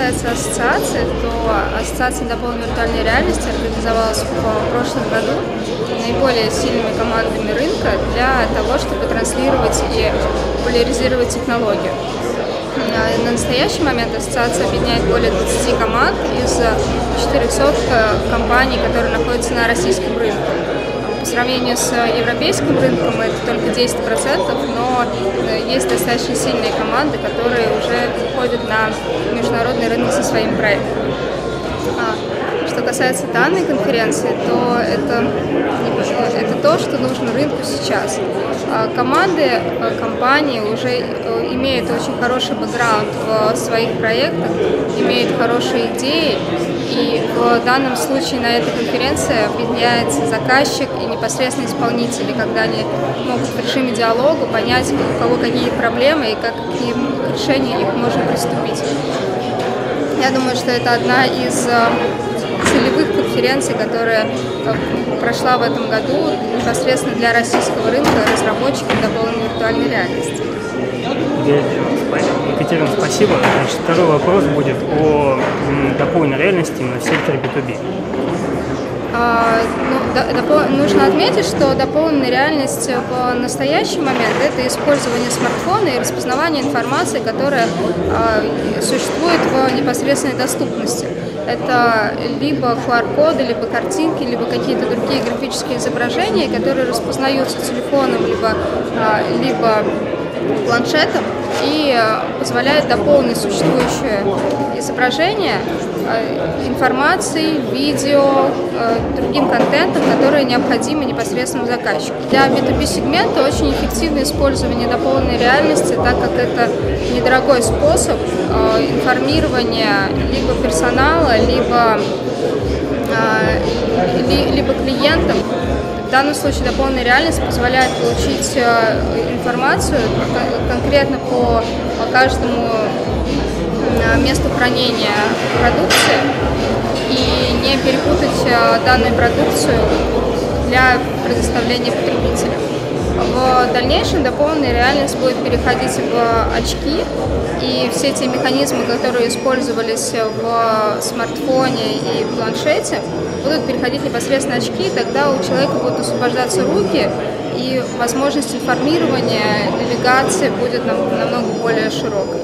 касается ассоциации, то Ассоциация дополненной виртуальной реальности организовалась в прошлом году наиболее сильными командами рынка для того, чтобы транслировать и популяризировать технологию. На настоящий момент ассоциация объединяет более 20 команд из 400 э, компаний, которые находятся на российском рынке. По сравнению с европейским рынком это только 10%, но э, есть достаточно сильные команды, которые уже выходят на международный рынок со своим проектом. А, что касается данной конференции, то это, это то, что нужно рынку сейчас. А, команды, а, компании уже э, имеют очень хороший бэкграунд в своих проектах, имеют хорошие идеи, и в данном случае на этой конференции объединяется заказчик и непосредственно исполнители, когда они могут в режиме диалога понять, у кого какие проблемы и как к, ним, к решению их можно приступить. Я думаю, что это одна из э, целевых конференций, которая э, прошла в этом году непосредственно для российского рынка разработчиков дополненной виртуальной реальности. Екатерина, спасибо. Значит, второй вопрос будет о дополненной реальности на секторе B2B. А, ну, нужно отметить, что дополненная реальность в настоящий момент – это использование смартфона и распознавание информации, которая а, существует в непосредственной доступности. Это либо QR-коды, либо картинки, либо какие-то другие графические изображения, которые распознаются телефоном, либо, а, либо планшетом и позволяют дополнить существующее изображение Э, информацией, видео, э, другим контентом, который необходимо непосредственно заказчику. Для B2B сегмента очень эффективное использование дополненной реальности, так как это недорогой способ э, информирования либо персонала, либо, либо клиентов. В данном случае дополненная реальность позволяет получить информацию конкретно по каждому месту хранения продукции и не перепутать э, данную продукцию для предоставления потребителям. В дальнейшем дополненная реальность будет переходить в очки, и все те механизмы, которые использовались в смартфоне и планшете, будут переходить непосредственно очки, и тогда у человека будут освобождаться руки, и возможность информирования, навигации будет намного более широкой.